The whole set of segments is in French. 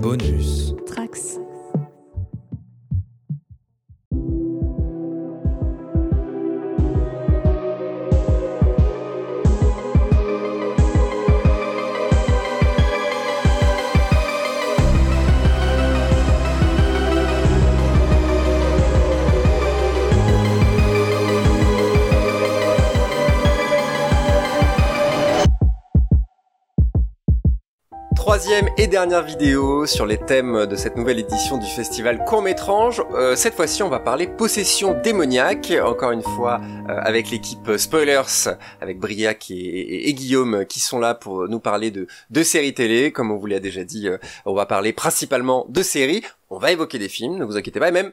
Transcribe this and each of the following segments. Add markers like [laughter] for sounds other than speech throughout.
Bonus. Trax. Et dernière vidéo sur les thèmes de cette nouvelle édition du festival Court-Métrange. Euh, cette fois-ci, on va parler possession démoniaque, encore une fois euh, avec l'équipe Spoilers, avec Briac et, Guillaume qui sont là pour nous parler de, de séries télé. Comme on vous l'a déjà dit, euh, on va parler principalement de séries. On va évoquer des films, ne vous inquiétez pas, et même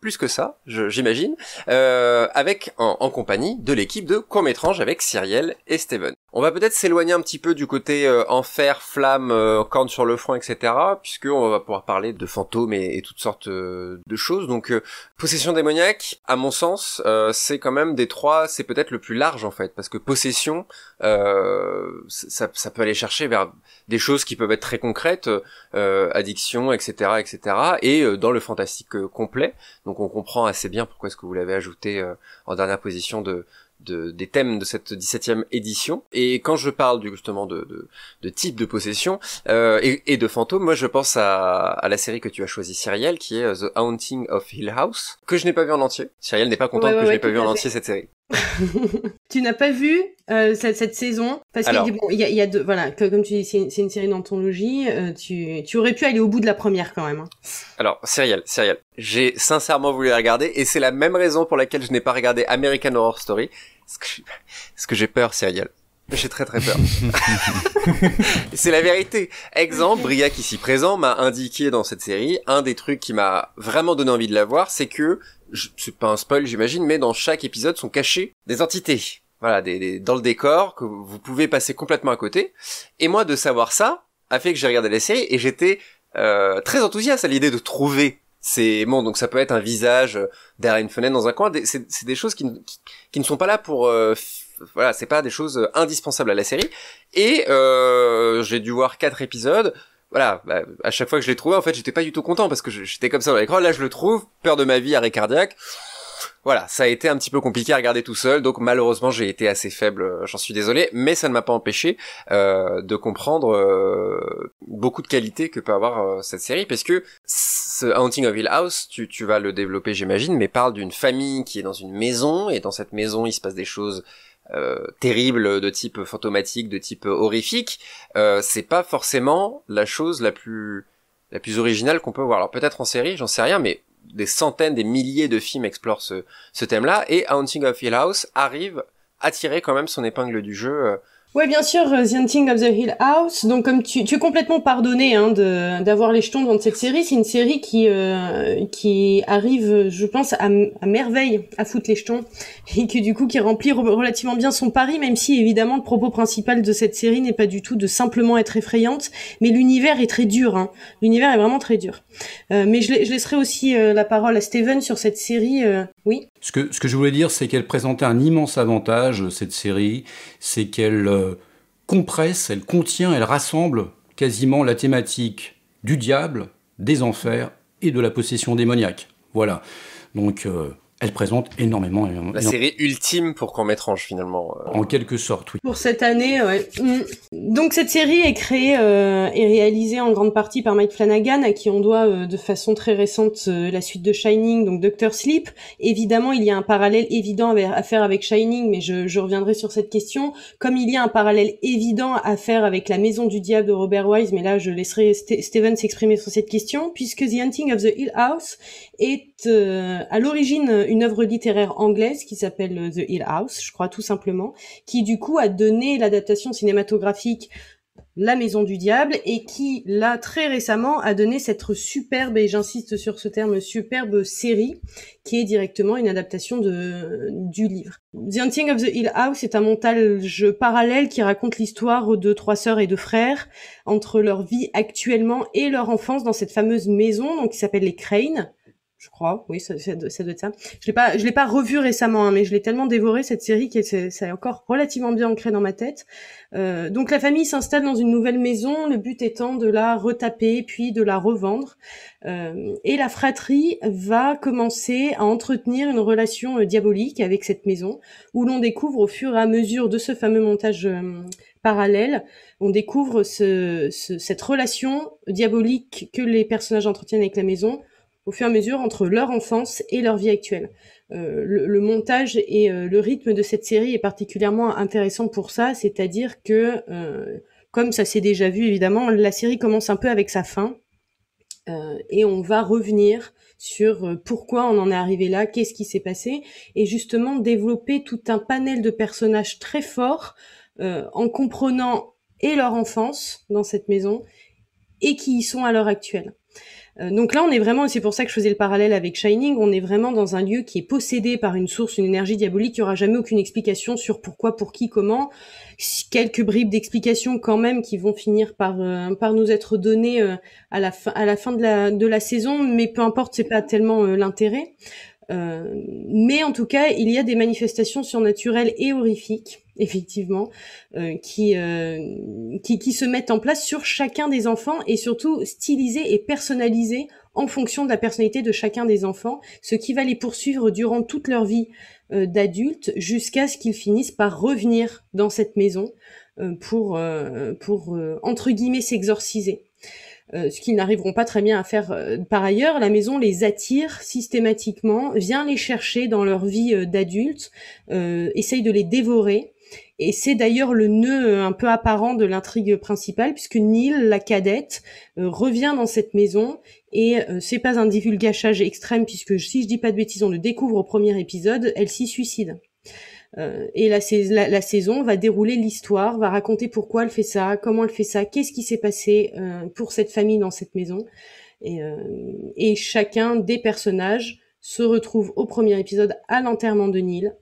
plus que ça, j'imagine, euh, avec en, en compagnie de l'équipe de Court-Métrange avec Cyrielle et Steven. On va peut-être s'éloigner un petit peu du côté euh, enfer, flamme, euh, corne sur le front, etc. Puisque on va pouvoir parler de fantômes et, toutes sortes euh, de choses. Donc, euh, possession démoniaque, à mon sens, euh, c'est quand même des trois, c'est peut-être le plus large en fait, parce que possession, ça, ça peut aller chercher vers des choses qui peuvent être très concrètes, addiction, etc., etc. Et dans le fantastique complet. Donc, on comprend assez bien pourquoi est-ce que vous l'avez ajouté en dernière position de de, des thèmes de cette 17e édition. Et quand je parle du, justement de, de, de type de possession euh, et, et de fantômes, moi je pense à, à la série que tu as choisie, Cyrielle, qui est euh, The Haunting of Hill House, que je n'ai pas vu en entier. Cyrielle n'est pas contente Ouais, ouais, que je ouais, n'ai pas vu en entier cette série. Tu n'as pas vu euh, cette, cette saison? Parce qu'il Alors. y a- bon, y a, y a deux, voilà, que, comme tu dis, c'est une, une série d'anthologie. euh, tu, tu aurais pu aller au bout de la première quand même. hein. Alors, Cyrielle, Cyrielle, j'ai sincèrement voulu la regarder et c'est la même raison pour laquelle je n'ai pas regardé American Horror Story. Parce que, j'ai peur, Cyrielle. J'ai très très peur. [laughs] c'est la vérité. Exemple, Briac ici présent m'a indiqué dans cette série, un des trucs qui m'a vraiment donné envie de la voir, c'est que, c'est pas un spoil j'imagine, mais dans chaque épisode sont cachées des entités. Voilà, des, des- dans le décor, que vous pouvez passer complètement à côté. Et moi, de savoir ça, a fait que j'ai regardé la série et j'étais euh, très enthousiaste à l'idée de trouver c'est bon donc ça peut être un visage euh, derrière une fenêtre dans un coin c'est des choses qui, qui, qui ne sont pas là pour euh, voilà c'est pas des choses euh, indispensables à la série. Et euh, j'ai dû voir quatre épisodes. Voilà bah, à chaque fois que je l'ai trouvé en fait j'étais pas du tout content parce que j'étais comme ça dans l'écran. Là je le trouve. Peur de ma vie arrêt cardiaque. Voilà, ça a été un petit peu compliqué à regarder tout seul, donc malheureusement j'ai été assez faible, euh, j'en suis désolé, mais ça ne m'a pas empêché de comprendre beaucoup de qualités que peut avoir cette série, parce que ce Haunting of Hill House, tu vas le développer j'imagine, mais parle d'une famille qui est dans une maison, et dans cette maison il se passe des choses euh, terribles de type fantomatique, de type horrifique, euh, c'est pas forcément la chose la plus la plus originale qu'on peut voir. Alors peut-être en série, j'en sais rien, mais des centaines, des milliers de films explorent ce, thème-là, et Haunting of Hill House arrive à tirer quand même son épingle du jeu. Ouais, bien sûr, euh, The Hunting of the Hill House. Donc, comme tu, tu es complètement pardonné hein, d'avoir les jetons dans cette série, c'est une série qui euh, qui arrive, je pense, à, à merveille à foutre les jetons et que du coup qui remplit re- relativement bien son pari, même si évidemment le propos principal de cette série n'est pas du tout de simplement être effrayante, mais l'univers est très dur. Hein. L'univers est vraiment très dur. Euh, mais je, je laisserai aussi euh, la parole à Steven sur cette série. euh, Oui. Ce que, je voulais dire, c'est qu'elle présentait un immense avantage, cette série, c'est qu'elle euh, compresse, elle contient, elle rassemble quasiment la thématique du diable, des enfers et de la possession démoniaque. Voilà. Donc, euh, elle présente énormément, énormément- la série ultime pour qu'on m'étrange finalement. euh. en quelque sorte, oui. Pour cette année, ouais. Mm. Donc cette série est créée euh, et réalisée en grande partie par Mike Flanagan, à qui on doit euh, de façon très récente euh, la suite de Shining, donc Doctor Sleep. Évidemment, il y a un parallèle évident à faire avec Shining, mais je, je reviendrai sur cette question. Comme il y a un parallèle évident à faire avec La Maison du Diable de Robert Wise, mais là je laisserai Ste- Steven s'exprimer sur cette question, puisque The Hunting of the Hill House est euh, à l'origine une œuvre littéraire anglaise qui s'appelle euh, The Hill House, je crois tout simplement, qui du coup a donné l'adaptation cinématographique La Maison du Diable et qui là très récemment a donné cette superbe et j'insiste sur ce terme superbe série qui est directement une adaptation de du livre. The Hunting of the Hill House est un montage parallèle qui raconte l'histoire de trois sœurs et de frères entre leur vie actuellement et leur enfance dans cette fameuse maison donc qui s'appelle les Crane je crois. Oui, ça, ça, doit être ça. Je l'ai pas, je l'ai pas revu récemment, hein, mais je l'ai tellement dévoré cette série que ça est encore relativement bien ancré dans ma tête. Euh, donc la famille s'installe dans une nouvelle maison, le but étant de la retaper puis de la revendre. Euh, et la fratrie va commencer à entretenir une relation euh, diabolique avec cette maison, où l'on découvre au fur et à mesure de ce fameux montage euh, parallèle, on découvre ce, ce, cette relation diabolique que les personnages entretiennent avec la maison au fur et à mesure entre leur enfance et leur vie actuelle. Euh, le, montage et euh, le rythme de cette série est particulièrement intéressant pour ça, c'est-à-dire que, euh, comme ça s'est déjà vu évidemment, la série commence un peu avec sa fin, et on va revenir sur pourquoi on en est arrivé là, qu'est-ce qui s'est passé, et justement développer tout un panel de personnages très forts en comprenant et leur enfance dans cette maison et qui y sont à l'heure actuelle. Euh, donc là, on est vraiment, et c'est pour ça que je faisais le parallèle avec Shining, on est vraiment dans un lieu qui est possédé par une source, une énergie diabolique. Il n'y aura jamais aucune explication sur pourquoi, pour qui, comment. Quelques bribes d'explications quand même qui vont finir par euh, par nous être données euh, à la fin de la saison, mais peu importe, c'est pas tellement l'intérêt. mais en tout cas, il y a des manifestations surnaturelles et horrifiques effectivement, euh, qui, euh, qui, qui se mettent en place sur chacun des enfants et surtout stylisés et personnalisés en fonction de la personnalité de chacun des enfants, ce qui va les poursuivre durant toute leur vie euh, d'adultes jusqu'à ce qu'ils finissent par revenir dans cette maison euh, pour, euh, pour entre guillemets s'exorciser. ce qu'ils n'arriveront pas très bien à faire par ailleurs. La maison les attire systématiquement, vient les chercher dans leur vie d'adultes, essaye de les dévorer et c'est d'ailleurs le nœud euh, un peu apparent de l'intrigue principale, puisque Neil, la cadette, euh, revient dans cette maison et euh, c'est pas un divulgachage extrême, puisque si je dis pas de bêtises, on le découvre au premier épisode, elle s'y suicide. et la, saison va dérouler l'histoire, va raconter pourquoi elle fait ça, comment elle fait ça, qu'est-ce qui s'est passé pour cette famille dans cette maison. Et, et chacun des personnages se retrouve au premier épisode à l'enterrement de Neil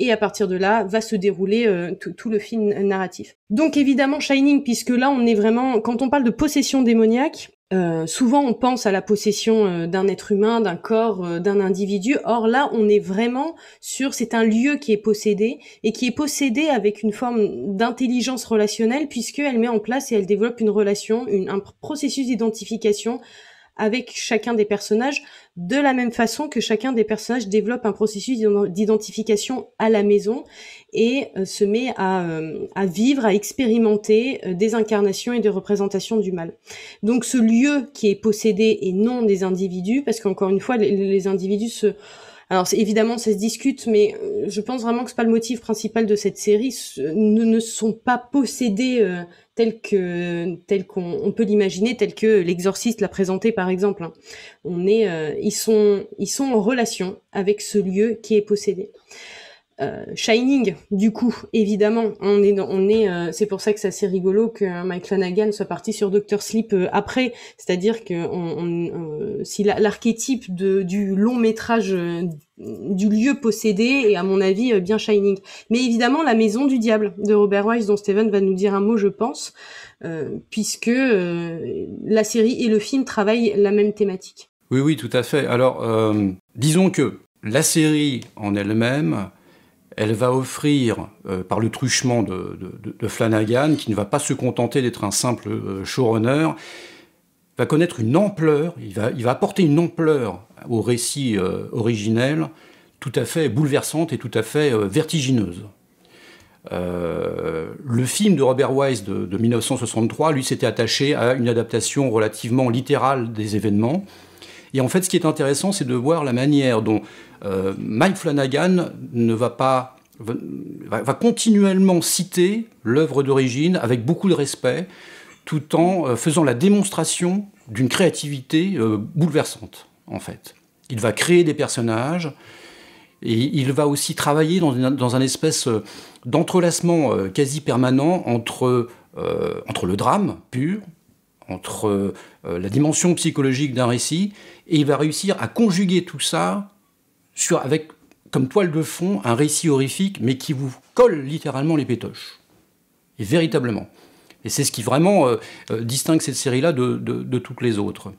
et à partir de là va se dérouler euh, tout le film narratif. Donc évidemment Shining, puisque là on est vraiment, quand on parle de possession démoniaque, euh, souvent on pense à la possession euh, d'un être humain, d'un corps, d'un individu. Or là, on est vraiment sur c'est un lieu qui est possédé et qui est possédé avec une forme d'intelligence relationnelle puisqu'elle met en place et elle développe une relation, un processus d'identification avec chacun des personnages, de la même façon que chacun des personnages développe un processus d'identification à la maison et euh, se met à, euh, à, vivre, à expérimenter euh, des incarnations et des représentations du mal. Donc ce lieu qui est possédé et non des individus, parce qu'encore une fois, les, individus se alors évidemment, ça se discute, mais je pense vraiment que c'est pas le motif principal de cette série. Ne, ne sont pas possédés tel qu'on peut l'imaginer, tel que l'exorciste l'a présenté par exemple. Hein. On est, euh, ils sont en relation avec ce lieu qui est possédé. Euh, Shining, du coup, évidemment, on est, on est, euh, c'est pour ça que c'est assez rigolo que Mike Flanagan soit parti sur Doctor Sleep après, c'est-à-dire que on, si l'archétype du long métrage du lieu possédé est à mon avis bien Shining. Mais évidemment, la maison du diable de Robert Wise, dont Steven va nous dire un mot, je pense, puisque la série et le film travaillent la même thématique. Oui, oui, tout à fait. Alors, disons que la série en elle-même elle va offrir, euh, par le truchement de, Flanagan, qui ne va pas se contenter d'être un simple euh, showrunner, va connaître une ampleur, il va, apporter une ampleur au récit euh, originel tout à fait bouleversante et tout à fait vertigineuse. le film de Robert Wise de 1963, lui, s'était attaché à une adaptation relativement littérale des événements. Et en fait, ce qui est intéressant, c'est de voir la manière dont euh, Mike Flanagan ne va pas va, continuellement citer l'œuvre d'origine avec beaucoup de respect, tout en euh, faisant la démonstration d'une créativité euh, bouleversante, en fait. Il va créer des personnages, et il va aussi travailler dans, dans un espèce d'entrelacement quasi permanent entre, entre le drame pur, entre la dimension psychologique d'un récit, et il va réussir à conjuguer tout ça avec comme toile de fond un récit horrifique, mais qui vous colle littéralement les pétoches. Et véritablement. Et c'est ce qui vraiment euh, euh, distingue cette série-là de, toutes les autres.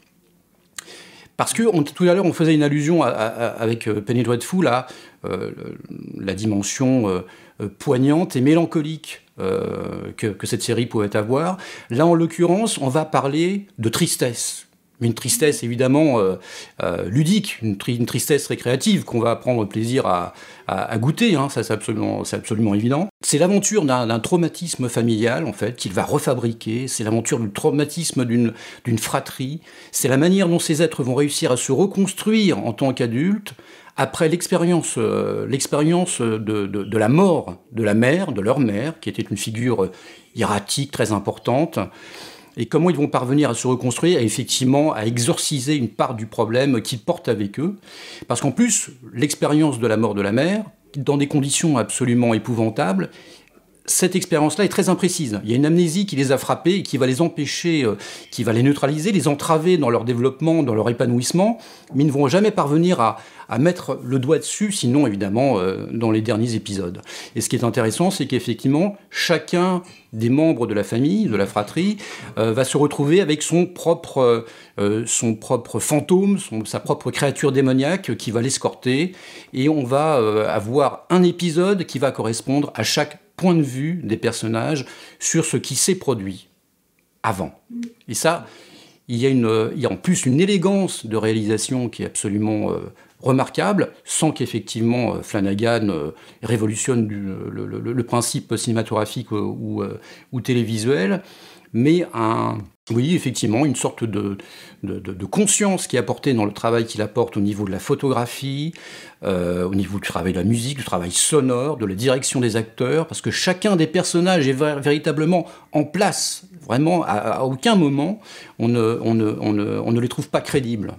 Parce que tout à l'heure, on faisait une allusion avec Penny Dreadful à la dimension poignante et mélancolique que, que, cette série pouvait avoir. Là, en l'occurrence, on va parler de tristesse une tristesse évidemment euh, euh, ludique, une, tristesse récréative qu'on va prendre plaisir à, goûter, hein, ça c'est absolument, évident. C'est l'aventure d'un traumatisme familial en fait qu'il va refabriquer, c'est l'aventure du traumatisme d'une fratrie, c'est la manière dont ces êtres vont réussir à se reconstruire en tant qu'adultes après l'expérience euh, de, la mort de la mère, de leur mère, qui était une figure hiératique très importante, et comment ils vont parvenir à se reconstruire et effectivement à exorciser une part du problème qu'ils portent avec eux. Parce qu'en plus, l'expérience de la mort de la mère, dans des conditions absolument épouvantables, cette expérience-là est très imprécise. Il y a une amnésie qui les a frappés et qui va les empêcher, euh, qui va les neutraliser, les entraver dans leur développement, dans leur épanouissement, mais ils ne vont jamais parvenir à, mettre le doigt dessus, sinon évidemment euh, dans les derniers épisodes. Et ce qui est intéressant, c'est qu'effectivement, chacun des membres de la famille, de la fratrie, euh, va se retrouver avec son propre, son propre fantôme, sa propre créature démoniaque qui va l'escorter, et on va avoir un épisode qui va correspondre à chaque point de vue des personnages sur ce qui s'est produit avant. Et ça, il y, a a en plus une élégance de réalisation qui est absolument euh, remarquable, sans qu'effectivement euh, Flanagan euh, révolutionne le, principe cinématographique ou télévisuel, mais un, oui, effectivement, une sorte de, conscience qui est apportée dans le travail qu'il apporte au niveau de la photographie, euh, au niveau du travail de la musique, du travail sonore, de la direction des acteurs, parce que chacun des personnages est véritablement en place. Vraiment, à, aucun moment, on, ne, on ne les trouve pas crédibles.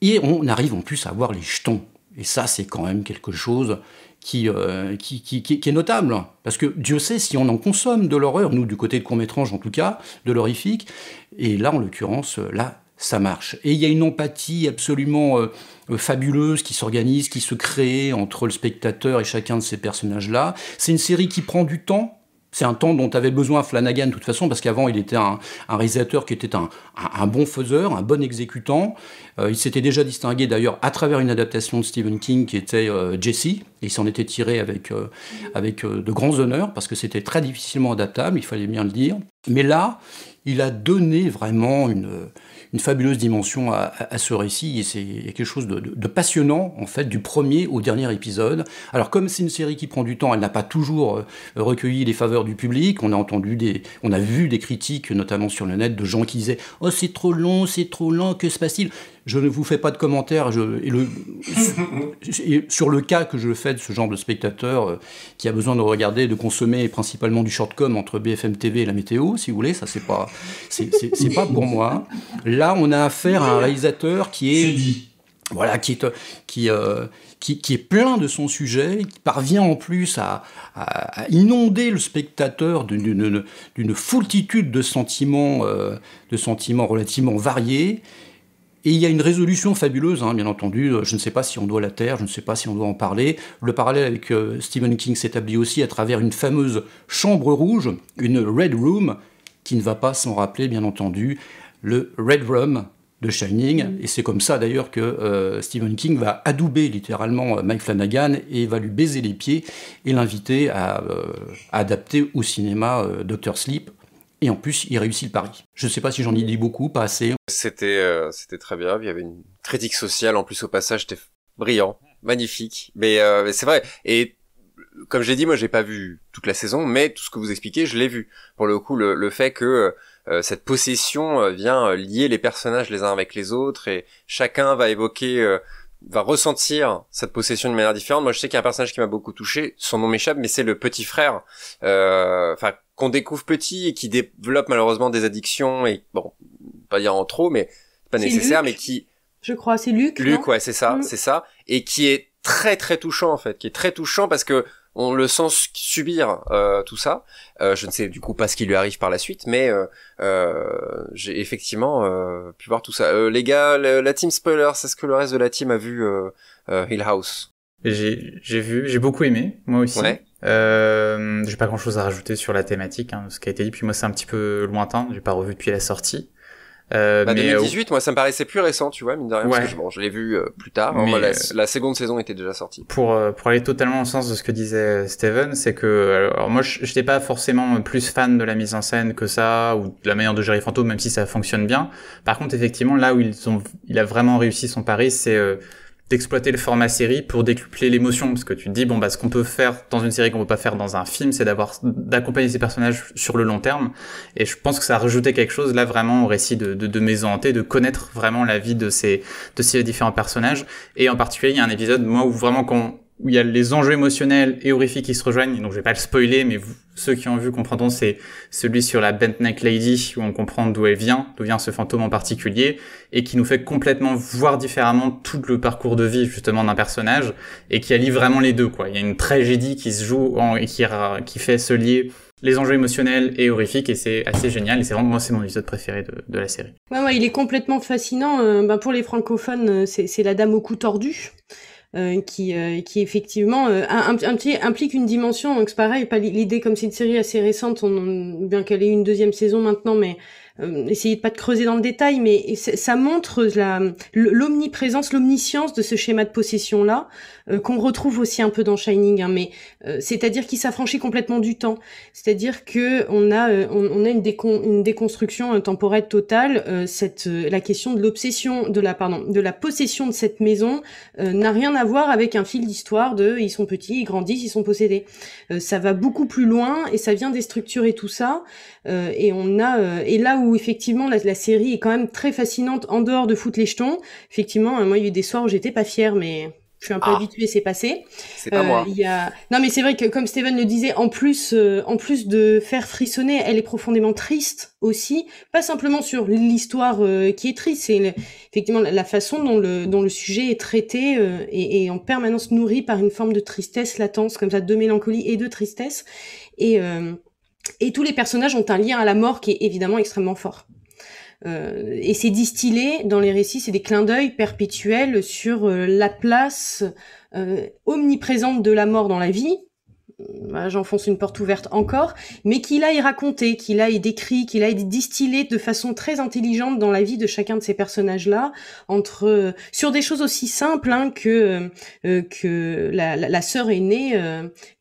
Et on arrive en plus à voir les jetons. Et ça, c'est quand même quelque chose euh, qui, qui, qui, qui, est notable. Parce que Dieu sait si on en consomme de l'horreur, nous du côté de Courmétrange en tout cas, de l'horrifique. Et là, en l'occurrence, là, ça marche. Et il y a une empathie absolument euh, fabuleuse qui s'organise, qui se crée entre le spectateur et chacun de ces personnages-là. C'est une série qui prend du temps, c'est un temps dont avait besoin Flanagan de toute façon, parce qu'avant il était un, réalisateur qui était un, bon faiseur, un bon exécutant. Euh, il s'était déjà distingué d'ailleurs à travers une adaptation de Stephen King qui était euh, Jesse. Il s'en était tiré avec, euh, avec de grands honneurs, parce que c'était très difficilement adaptable, il fallait bien le dire. Mais là, il a donné vraiment une, une fabuleuse dimension à, ce récit et c'est quelque chose de, passionnant en fait du premier au dernier épisode. Alors comme c'est une série qui prend du temps, elle n'a pas toujours euh, recueilli les faveurs du public. On a entendu des, on a vu des critiques notamment sur le net de gens qui disaient oh c'est trop long, c'est trop lent, que se passe-t-il? Je ne vous fais pas de commentaires je, le, sur le cas que je fais de ce genre de spectateur euh, qui a besoin de regarder, de consommer principalement du shortcom entre BFM TV et la météo, si vous voulez, ça c'est pas, c'est pas pour moi. Là, on a affaire à un réalisateur qui est, voilà, qui est, qui, euh, qui, qui, est plein de son sujet, qui parvient en plus à, à, inonder le spectateur d'une foultitude de sentiments, euh, de sentiments relativement variés. Et il y a une résolution fabuleuse, hein, bien entendu. Je ne sais pas si on doit la taire, je ne sais pas si on doit en parler. Le parallèle avec euh, Stephen King s'établit aussi à travers une fameuse chambre rouge, une Red Room, qui ne va pas s'en rappeler, bien entendu, le Red Room de Shining. Mm. Et c'est comme ça d'ailleurs que euh, Stephen King va adouber littéralement euh, Mike Flanagan et va lui baiser les pieds et l'inviter à, adapter au cinéma Doctor Sleep et en plus, il réussit le pari. Je ne sais pas si j'en ai dit beaucoup, pas assez. C'était euh, c'était très bien. Il y avait une critique sociale en plus au passage. C'était brillant, magnifique. Mais, euh, c'est vrai. Et comme j'ai dit, moi j'ai pas vu toute la saison, mais tout ce que vous expliquez, je l'ai vu. Pour le coup, le, le fait que euh, cette possession vient lier les personnages les uns avec les autres et chacun va évoquer va ressentir cette possession de manière différente. Moi, je sais qu'il y a un personnage qui m'a beaucoup touché. Son nom m'échappe, mais c'est le petit frère. Enfin, qu'on découvre petit et qui développe malheureusement des addictions et bon, pas dire en trop, mais pas nécessaire, mais qui. Je crois, c'est Luc. Luc, ouais, c'est ça, mm. c'est ça, et qui est très très touchant en fait, qui est très touchant parce que on le sent subir euh, tout ça. Euh, je ne sais du coup pas ce qui lui arrive par la suite, mais euh, euh j'ai effectivement euh, pu voir tout ça. Euh, les gars, la team spoiler, c'est ce que le reste de la team a vu Hill House J'ai j'ai vu, j'ai beaucoup aimé, moi aussi. Ouais. Euh, j'ai pas grand chose à rajouter sur la thématique, hein, ce qui a été dit. Puis moi, c'est un petit peu lointain. J'ai pas revu depuis la sortie. Euh, bah, 2018, moi, ça me paraissait plus récent, tu vois, mine de rien. Parce que, bon, je l'ai vu euh, plus tard. Mais, la, seconde saison était déjà sortie. Pour euh, pour aller totalement au sens de ce que disait Steven, c'est que alors moi, je n'étais pas forcément plus fan de la mise en scène que ça ou de la manière de gérer Fantôme, même si ça fonctionne bien. Par contre, effectivement, là où ils ont, il a vraiment réussi son pari, c'est euh, d'exploiter le format série pour décupler l'émotion. Parce que tu te dis bon bah ce qu'on peut faire dans une série qu'on peut pas faire dans un film c'est d'avoir d'accompagner ces personnages sur le long terme. Et je pense que ça a rajouté quelque chose là vraiment au récit de, de, de Maison Hantée de connaître vraiment la vie de ces de ces différents personnages. Et en particulier il y a un épisode moi où vraiment qu'on où il y a les enjeux émotionnels et horrifiques qui se rejoignent. Donc je vais pas le spoiler, mais ceux qui ont vu comprendront, c'est celui sur la Bent Neck Lady, où on comprend d'où elle vient, d'où vient ce fantôme en particulier, et qui nous fait complètement voir différemment tout le parcours de vie justement d'un personnage, et qui allie vraiment les deux. Quoi. Il y a une tragédie qui se joue et qui, fait se lier les enjeux émotionnels et horrifiques et c'est assez génial et c'est vraiment moi c'est mon épisode préféré de, la série. Ouais, ouais, il est complètement fascinant. Ben pour les francophones, euh, c'est la dame au cou tordu. Euh, qui, euh, qui effectivement euh, implique une dimension. Donc c'est pareil, pas l'idée comme c'est une série assez récente, on, bien qu'elle ait une deuxième saison maintenant, mais essayez de pas de creuser dans le détail, mais ça montre la l'omniprésence, l'omniscience de ce schéma de possession là euh, qu'on retrouve aussi un peu dans Shining, hein, mais euh, c'est-à-dire qu'il s'affranchit complètement du temps, c'est-à-dire que on a on, a une, une déconstruction temporelle totale. cette la question de l'obsession, de la pardon, de la possession de cette maison n'a rien à voir avec un fil d'histoire de ils sont petits, ils grandissent, ils sont possédés. ça va beaucoup plus loin et ça vient déstructurer tout ça. et on a et là où effectivement la, série est quand même très fascinante en dehors de foutre les jetons. Effectivement, moi il y a eu des soirs où j'étais pas fière, mais je suis un peu ah. habituée, c'est passé. C'est pas moi. Euh, il y a... Non mais c'est vrai que comme Steven le disait, en plus, euh, en plus de faire frissonner, elle est profondément triste aussi. Pas simplement sur l'histoire euh, qui est triste, c'est effectivement la, façon dont le, dont le sujet est traité et, et, en permanence nourri par une forme de tristesse latence, comme ça, de mélancolie et de tristesse. Et et tous les personnages ont un lien à la mort qui est évidemment extrêmement fort. Euh, et c'est distillé dans les récits, c'est des clins d'œil perpétuels sur euh, la place euh, omniprésente de la mort dans la vie. J'enfonce une porte ouverte encore, mais qu'il aille raconter, qu'il aille décrit, qu'il aille distillé de façon très intelligente dans la vie de chacun de ces personnages-là, entre sur des choses aussi simples hein, que que la, sœur aînée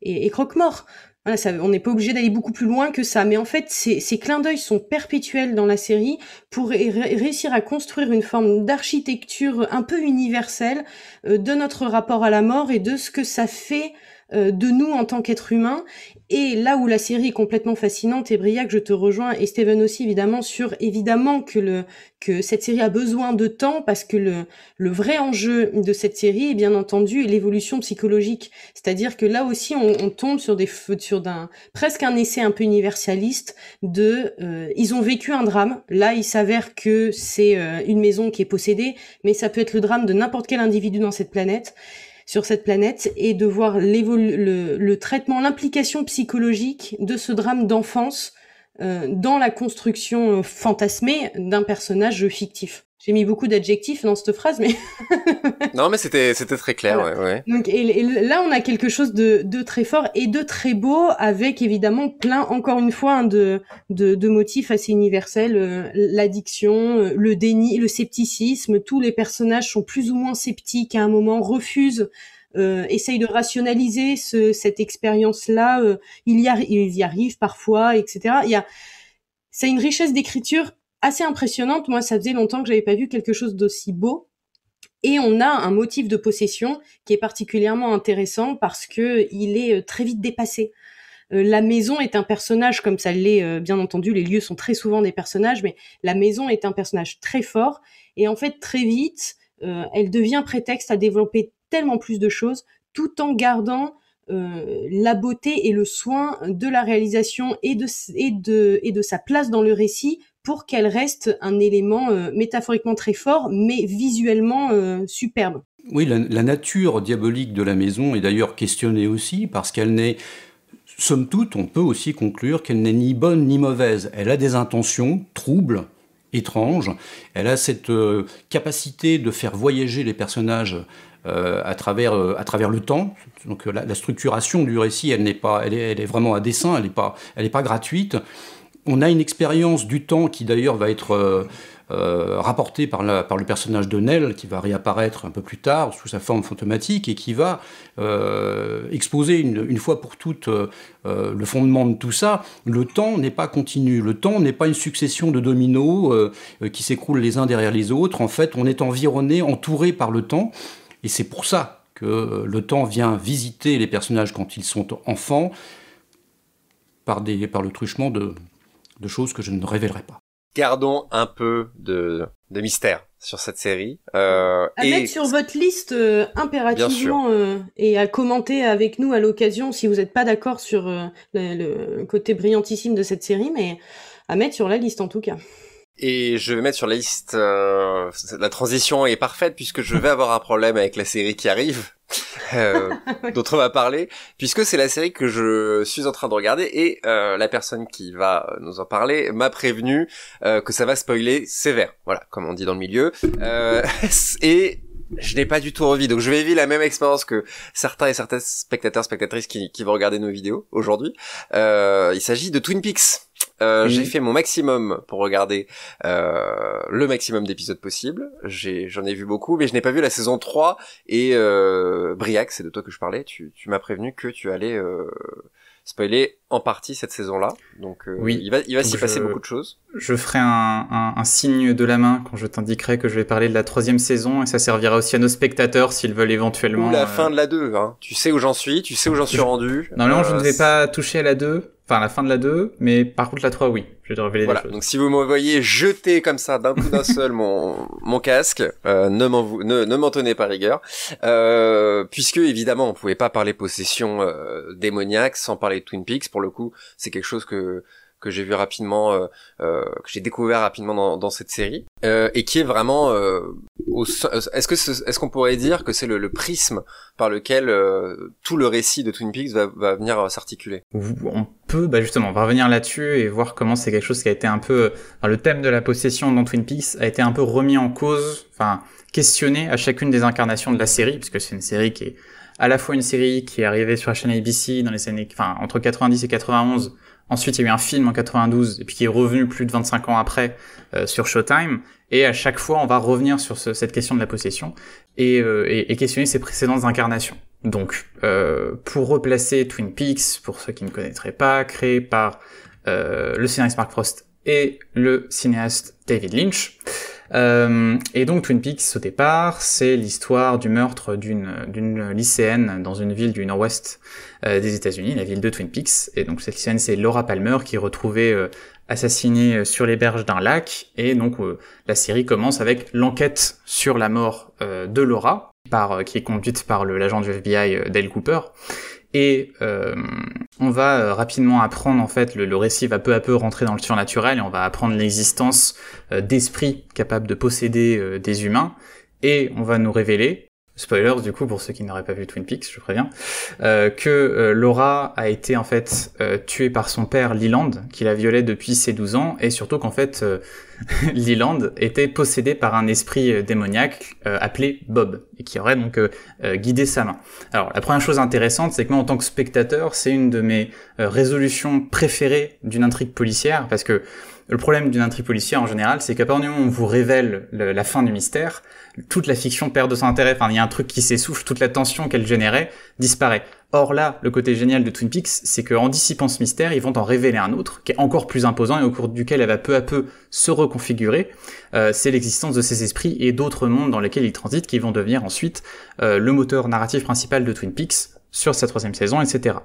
et, et croque-mort on n'est pas obligé d'aller beaucoup plus loin que ça, mais en fait, ces, ces clins d'œil sont perpétuels dans la série pour réussir à construire une forme d'architecture un peu universelle euh, de notre rapport à la mort et de ce que ça fait euh, de nous en tant qu'être humain. Et là où la série est complètement fascinante, et Briac, je te rejoins, et Steven aussi évidemment, sur évidemment que, le, que cette série a besoin de temps, parce que le, le vrai enjeu de cette série est bien entendu l'évolution psychologique. C'est-à-dire que là aussi, on, tombe sur des sur d'un presque un essai un peu universaliste de euh, ils ont vécu un drame. Là, il s'avère que c'est euh, une maison qui est possédée, mais ça peut être le drame de n'importe quel individu dans cette planète sur cette planète et de voir le, traitement, l'implication psychologique de ce drame d'enfance euh, dans la construction euh, fantasmée d'un personnage fictif. J'ai mis beaucoup d'adjectifs dans cette phrase, mais [laughs] non, mais c'était c'était très clair, ouais, ouais. Donc et, là, on a quelque chose de, de très fort et de très beau, avec évidemment plein, encore une fois, hein, de, de, de motifs assez universels, euh, l'addiction, euh, le déni, le scepticisme. Tous les personnages sont plus ou moins sceptiques à un moment, refusent euh, essayent de rationaliser ce, cette expérience-là. Il y il y arrive parfois, etc. Il y a, c'est une richesse d'écriture assez impressionnante. Moi, ça faisait longtemps que j'avais pas vu quelque chose d'aussi beau. Et on a un motif de possession qui est particulièrement intéressant parce que il est euh, très vite dépassé. Euh, la maison est un personnage comme ça l'est, euh, bien entendu. Les lieux sont très souvent des personnages, mais la maison est un personnage très fort. Et en fait, très vite, elle devient prétexte à développer tellement plus de choses, tout en gardant la beauté et le soin de la réalisation et de, sa place dans le récit pour qu'elle reste un élément euh, métaphoriquement très fort, mais visuellement euh, superbe. Oui, la, nature diabolique de la maison est d'ailleurs questionnée aussi, parce qu'elle n'est, somme toute, on peut aussi conclure qu'elle n'est ni bonne ni mauvaise. Elle a des intentions troubles, étranges. Elle a cette euh, capacité de faire voyager les personnages à, travers, à travers le temps. Donc la, structuration du récit, elle n'est pas, elle est, vraiment à dessein, elle n'est pas, elle est pas gratuite on a une expérience du temps qui d'ailleurs va être euh, euh, rapporté par, la, par le personnage de Nell, qui va réapparaître un peu plus tard sous sa forme fantomatique et qui va euh, exposer une, une, fois pour toutes euh, le fondement de tout ça. Le temps n'est pas continu, le temps n'est pas une succession de dominos qui s'écroulent les uns derrière les autres. En fait, on est environné, entouré par le temps, et c'est pour ça que le temps vient visiter les personnages quand ils sont enfants par, des, par le truchement de, de choses que je ne révélerai pas gardons un peu de, de mystère sur cette série. Euh, à mettre sur votre liste euh, impérativement euh, et à commenter avec nous à l'occasion si vous n'êtes pas d'accord sur euh, le, le, côté brillantissime de cette série, mais à mettre sur la liste en tout cas. Et je vais mettre sur la liste, euh, la transition est parfaite puisque je vais avoir un problème avec la série qui arrive, euh, [laughs] dont on va parler, puisque c'est la série que je suis en train de regarder et euh, la personne qui va nous en parler m'a prévenu euh, que ça va spoiler sévère, voilà, comme on dit dans le milieu. Euh, [laughs] et je n'ai pas du tout envie, donc je vais vivre la même expérience que certains et certaines spectateurs, spectatrices qui, qui vont regarder nos vidéos aujourd'hui. Euh, il s'agit de Twin Peaks. Euh, J'ai fait mon maximum pour regarder euh, le maximum d'épisodes possibles. J'en ai, vu beaucoup, mais je n'ai pas vu la saison 3. Et euh, Briac, c'est de toi que je parlais, tu, tu m'as prévenu que tu allais euh, spoiler en partie cette saison-là. Donc euh, oui. il va, il va s'y passer beaucoup de choses. Je ferai un, un, un, signe de la main quand je t'indiquerai que je vais parler de la troisième saison et ça servira aussi à nos spectateurs s'ils veulent éventuellement... Ou la fin de la 2, hein. Tu sais où j'en suis, tu sais où j'en suis rendu. Normalement, je ne vais pas toucher à la 2 Enfin, la fin de la 2, mais par contre la 3, oui. Je vais te révéler voilà. des choses. Donc si vous me voyez jeter comme ça d'un coup d'un [laughs] seul mon, mon casque, euh, ne m'en ne, ne m'en tenez pas rigueur. Euh, puisque évidemment on pouvait pas parler possession euh, démoniaque sans parler de Twin Peaks. Pour le coup, c'est quelque chose que que j'ai vu rapidement, euh, euh, que j'ai découvert rapidement dans, dans cette série, euh, et qui est vraiment. Euh, est-ce que est-ce qu'on pourrait dire que c'est le, le, prisme par lequel tout le récit de Twin Peaks va, va venir s'articuler? On peut, bah justement, on va revenir là-dessus et voir comment c'est quelque chose qui a été un peu, enfin, le thème de la possession dans Twin Peaks a été un peu remis en cause, enfin questionné à chacune des incarnations de la série, puisque c'est une série qui est à la fois une série qui est arrivée sur la chaîne ABC dans les années, enfin entre 90 et 91 Ensuite, il y a eu un film en 92, et puis qui est revenu plus de 25 ans après euh, sur Showtime. Et à chaque fois, on va revenir sur ce, cette question de la possession et, euh, questionner ses précédentes incarnations. Donc, euh, pour replacer Twin Peaks, pour ceux qui ne connaîtraient pas, créé par le scénariste Mark Frost et le cinéaste David Lynch. Euh, et donc Twin Peaks au départ, c'est l'histoire du meurtre d'une lycéenne dans une ville du nord-ouest euh, des États-Unis, la ville de Twin Peaks. Et donc cette lycéenne, c'est Laura Palmer qui est retrouvée euh, assassinée sur les berges d'un lac. Et donc la série commence avec l'enquête sur la mort de Laura, qui est conduite par l'agent du FBI Dale Cooper. Et euh, on va euh, rapidement apprendre, en fait, le, récit va peu à peu rentrer dans le surnaturel et on va apprendre l'existence euh, d'esprits capables de posséder des humains. Et on va nous révéler, spoilers du coup pour ceux qui n'auraient pas vu Twin Peaks, je préviens, euh, que Laura a été en fait tuée par son père Leland, qui la violait depuis ses 12 ans, et surtout qu'en fait [laughs] Leland était possédé par un esprit euh, démoniaque euh, appelé Bob, et qui aurait donc euh, guidé sa main. Alors la première chose intéressante, c'est que moi en tant que spectateur, c'est une de mes résolutions préférées d'une intrigue policière, parce que le problème d'une intrigue policière en général, c'est qu'à partir du moment où on vous révèle le, la fin du mystère, toute la fiction perd de son intérêt. Enfin, il y a un truc qui s'essouffle, toute la tension qu'elle générait disparaît. Or là, le côté génial de Twin Peaks, c'est qu'en dissipant ce mystère, ils vont en révéler un autre, qui est encore plus imposant et au cours duquel elle va peu à peu se reconfigurer. Euh, c'est l'existence de ces esprits et d'autres mondes dans lesquels ils transitent, qui vont devenir ensuite euh, le moteur narratif principal de Twin Peaks sur sa troisième saison, etc.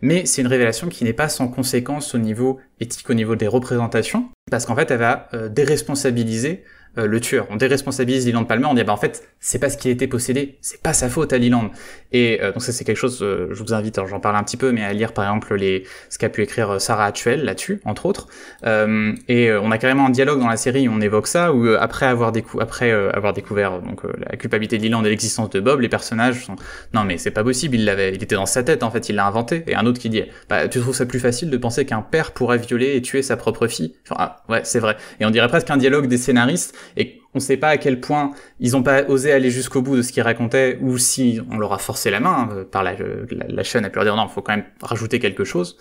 Mais c'est une révélation qui n'est pas sans conséquence au niveau éthique, au niveau des représentations, parce qu'en fait, elle va euh, déresponsabiliser euh, le tueur. On déresponsabilise Leland Palmer, on dit bah en fait c'est pas ce qui a été possédé, c'est pas sa faute à Leland. Et euh, donc ça c'est quelque chose, euh, je vous invite, j'en parle un petit peu, mais à lire par exemple les ce qu'a pu écrire euh, Sarah Actuel là-dessus, entre autres. Euh, et on a carrément un dialogue dans la série où on évoque ça, où après avoir décou après avoir découvert donc la culpabilité de Leland et l'existence de Bob, les personnages sont non mais c'est pas possible, il l'avait, il était dans sa tête en fait, il l'a inventé. Et un autre qui dit bah tu trouves ça plus facile de penser qu'un père pourrait violer et tuer sa propre fille? Enfin ah, ouais c'est vrai. Et on dirait presque un dialogue des scénaristes et on sait pas à quel point ils ont pas osé aller jusqu'au bout de ce qu'ils racontaient ou si on leur a forcé la main euh, par la, chaîne à pu leur dire non, il faut quand même rajouter quelque chose.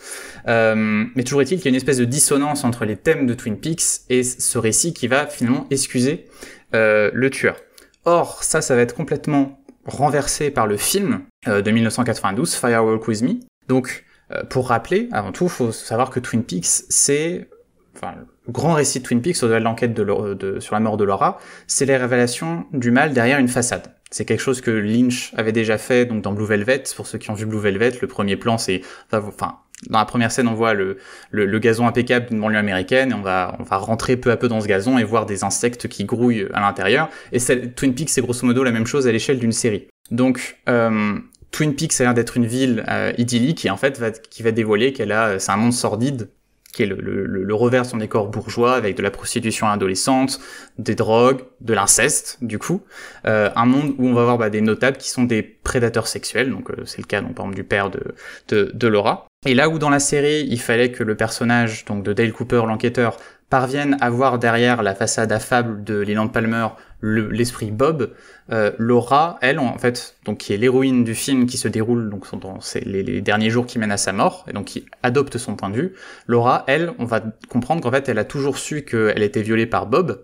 Euh, mais toujours est-il qu'il y a une espèce de dissonance entre les thèmes de Twin Peaks et ce récit qui va finalement excuser euh, le tueur. Or, ça, ça va être complètement renversé par le film de 1992, Firewalk With Me. Donc, pour rappeler, avant tout, faut savoir que Twin Peaks, c'est enfin, grand récit de Twin Peaks, au-delà de l'enquête de, sur la mort de Laura, c'est les révélations du mal derrière une façade. C'est quelque chose que Lynch avait déjà fait donc dans Blue Velvet. Pour ceux qui ont vu Blue Velvet, le premier plan, c'est enfin dans la première scène, on voit le, le, gazon impeccable d'une banlieue américaine et on va, on va rentrer peu à peu dans ce gazon et voir des insectes qui grouillent à l'intérieur. Et Twin Peaks, c'est grosso modo la même chose à l'échelle d'une série. Donc, euh, Twin Peaks a l'air d'être une ville euh, idyllique et en fait va, qui va dévoiler qu'elle a, c'est un monde sordide qui est le, revers de son décor bourgeois, avec de la prostitution adolescente, des drogues, de l'inceste, du coup. Euh, un monde où on va voir bah, des notables qui sont des prédateurs sexuels, donc euh, c'est le cas donc, par du père de, de, de, Laura. Et là où dans la série, il fallait que le personnage donc de Dale Cooper, l'enquêteur, parvienne à voir derrière la façade affable de Leland Palmer l'esprit Bob, euh, Laura, elle, en fait, donc qui est l'héroïne du film qui se déroule donc dans les, les, derniers jours qui mènent à sa mort, et donc qui adopte son point de vue. Laura, elle, on va comprendre qu'en fait, elle a toujours su qu'elle était violée par Bob,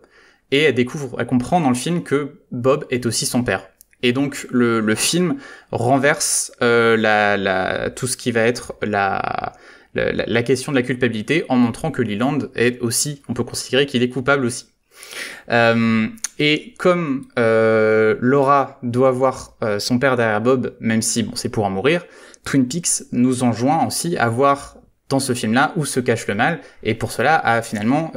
et elle découvre, elle comprend dans le film que Bob est aussi son père. Et donc le, le film renverse euh, la, la, tout ce qui va être la, la, la, question de la culpabilité en montrant que Leland est aussi, on peut considérer qu'il est coupable aussi. Euh, et comme euh, Laura doit voir euh, son père derrière Bob, même si bon, c'est pour en mourir, Twin Peaks nous enjoint aussi à voir dans ce film-là où se cache le mal, et pour cela à finalement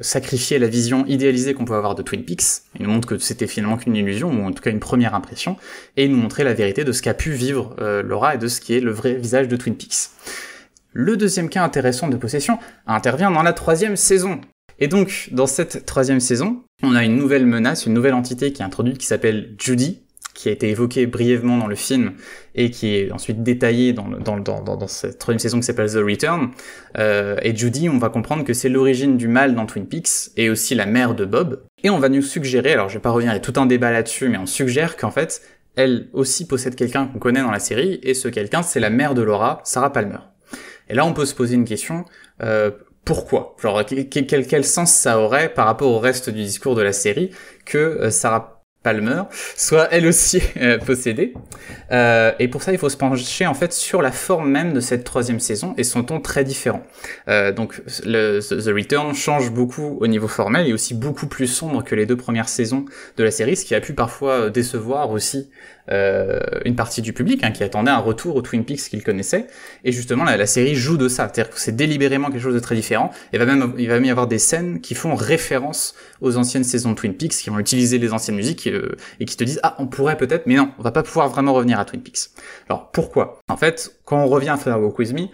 sacrifier la vision idéalisée qu'on peut avoir de Twin Peaks. Il nous montre que c'était finalement qu'une illusion, ou en tout cas une première impression, et nous montrer la vérité de ce qu'a pu vivre Laura et de ce qui est le vrai visage de Twin Peaks. Le deuxième cas intéressant de possession intervient dans la troisième saison, et donc, dans cette troisième saison, on a une nouvelle menace, une nouvelle entité qui est introduite qui s'appelle Judy, qui a été évoquée brièvement dans le film et qui est ensuite détaillée dans, cette troisième saison qui s'appelle The Return. Euh, et Judy, on va comprendre que c'est l'origine du mal dans Twin Peaks et aussi la mère de Bob. Et on va nous suggérer, alors je vais pas revenir, il y a tout un débat là-dessus, mais on suggère qu'en fait, elle aussi possède quelqu'un qu'on connaît dans la série, et ce quelqu'un, c'est la mère de Laura, Sarah Palmer. Et là, on peut se poser une question, euh, pourquoi? Genre, quel, quel, sens ça aurait par rapport au reste du discours de la série que euh, Sarah Palmer soit elle aussi [laughs] euh, possédée. Euh, et pour ça, il faut se pencher en fait sur la forme même de cette troisième saison et son ton très différent. Euh, donc, The Return change beaucoup au niveau formel et aussi beaucoup plus sombre que les deux premières saisons de la série, ce qui a pu parfois décevoir aussi euh, une partie du public hein, qui attendait un retour au Twin Peaks qu'il connaissait. Et justement, la, la série joue de ça, c'est-à-dire que c'est délibérément quelque chose de très différent. Et va même, il va même y avoir des scènes qui font référence aux anciennes saisons de Twin Peaks, qui vont utiliser les anciennes musiques et, euh, et qui te disent ah on pourrait peut-être, mais non, on va pas pouvoir vraiment revenir à Twin Peaks. Alors pourquoi? En fait, quand on revient à Firewalk With Me,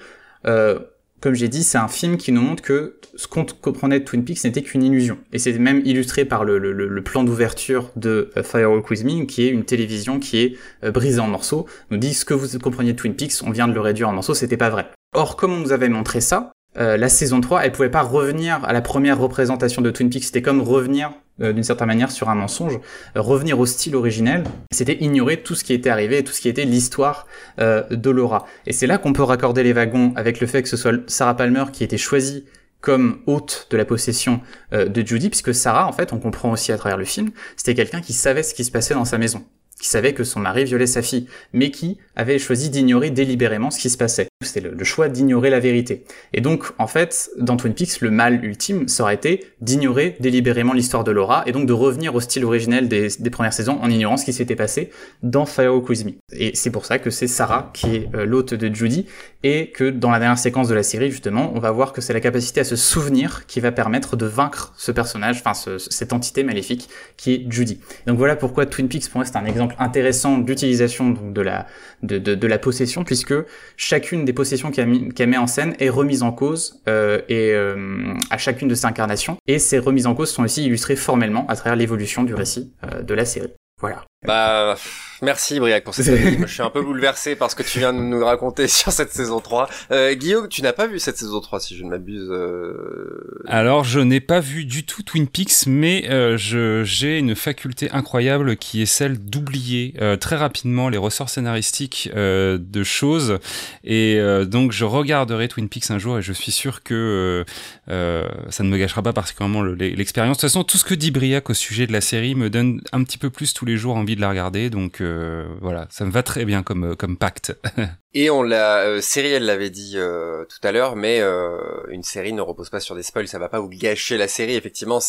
euh, comme j'ai dit, c'est un film qui nous montre que ce qu'on comprenait de Twin Peaks n'était qu'une illusion. Et c'est même illustré par le, plan d'ouverture de euh, Firewalk With Me, qui est une télévision qui est euh, brisée en morceaux. nous dit ce que vous compreniez de Twin Peaks, on vient de le réduire en morceaux, c'était pas vrai. Or, comme on nous avait montré ça, euh, la saison 3, elle pouvait pas revenir à la première représentation de Twin Peaks. C'était comme revenir euh, d'une certaine manière sur un mensonge, euh, revenir au style originel. C'était ignorer tout ce qui était arrivé tout ce qui était l'histoire de Laura. Et c'est là qu'on peut raccorder les wagons avec le fait que ce soit Sarah Palmer qui était choisie comme hôte de la possession de Judy, puisque Sarah, en fait, on comprend aussi à travers le film, c'était quelqu'un qui savait ce qui se passait dans sa maison qui savait que son mari violait sa fille, mais qui avait choisi d'ignorer délibérément ce qui se passait. C'était le, choix d'ignorer la vérité. Et donc, en fait, dans Twin Peaks, le mal ultime, ça aurait été d'ignorer délibérément l'histoire de Laura, et donc de revenir au style originel des, premières saisons en ignorant ce qui s'était passé dans With Me. Et c'est pour ça que c'est Sarah qui est euh, l'hôte de Judy, et que dans la dernière séquence de la série, justement, on va voir que c'est la capacité à se souvenir qui va permettre de vaincre ce personnage, enfin cette entité maléfique qui est Judy. donc voilà pourquoi Twin Peaks, pour moi, c'est un exemple intéressant d'utilisation de la, de, la possession, puisque chacune des possessions qu'elle met en scène est remise en cause euh, et euh, à chacune de ses incarnations. Et ces remises en cause sont aussi illustrées formellement à travers l'évolution du récit euh, de la série. Voilà. Bah, merci Briac pour cette avis. Je suis un peu bouleversé par ce que tu viens de nous raconter [laughs] sur cette saison 3. Euh, Guillaume, tu n'as pas vu cette saison 3 si je ne m'abuse. Euh... Alors, je n'ai pas vu du tout Twin Peaks, mais euh, j'ai une faculté incroyable qui est celle d'oublier très rapidement les ressorts scénaristiques de choses. Et donc, je regarderai Twin Peaks un jour et je suis sûr que ça ne me gâchera pas particulièrement l'expérience. De toute façon, tout ce que dit Briac au sujet de la série me donne un petit peu plus tous les jours envie de la regarder. Donc euh, voilà, ça me va très bien comme, euh, comme pacte. [laughs] Et on l'a, euh, série, elle l'avait dit euh, tout à l'heure, mais euh, une série ne repose pas sur des spoils, ça va pas vous gâcher la série. Effectivement,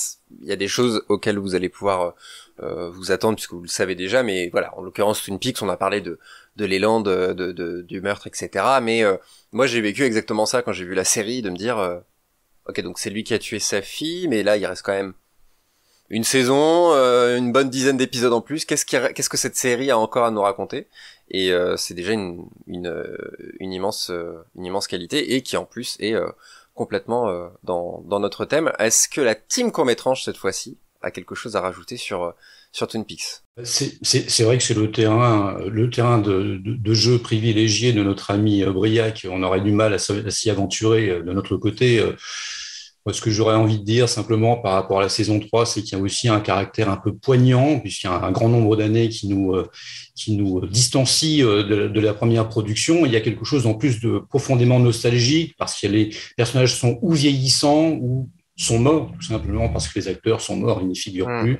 il y a des choses auxquelles vous allez pouvoir vous attendre puisque vous le savez déjà, mais voilà, en l'occurrence Twin Peaks, on a parlé de de l'élan de, de, de, du meurtre, etc. Mais moi, j'ai vécu exactement ça quand j'ai vu la série, de me dire, ok, donc c'est lui qui a tué sa fille, mais là, il reste quand même une saison, euh, une bonne dizaine d'épisodes en plus. Qu'est-ce qu'est-ce que cette série a encore à nous raconter? Et euh, c'est déjà une, une, euh, une immense une immense qualité et qui en plus est complètement dans, dans notre thème. Est-ce que la team court-métrange cette fois-ci a quelque chose à rajouter sur sur Twin Peaks? C'est vrai que c'est le terrain le terrain de, de, de, jeu privilégié de notre ami Briac. On aurait du mal à s'y aventurer de notre côté ce que j'aurais envie de dire simplement par rapport à la saison 3, c'est qu'il y a aussi un caractère un peu poignant, puisqu'il y a un grand nombre d'années qui nous, euh, qui nous distancie euh, de, de, la première production. Il y a quelque chose en plus de profondément nostalgique, parce que les personnages sont ou vieillissants ou sont morts, tout simplement parce que les acteurs sont morts, ils n'y figurent mmh. plus.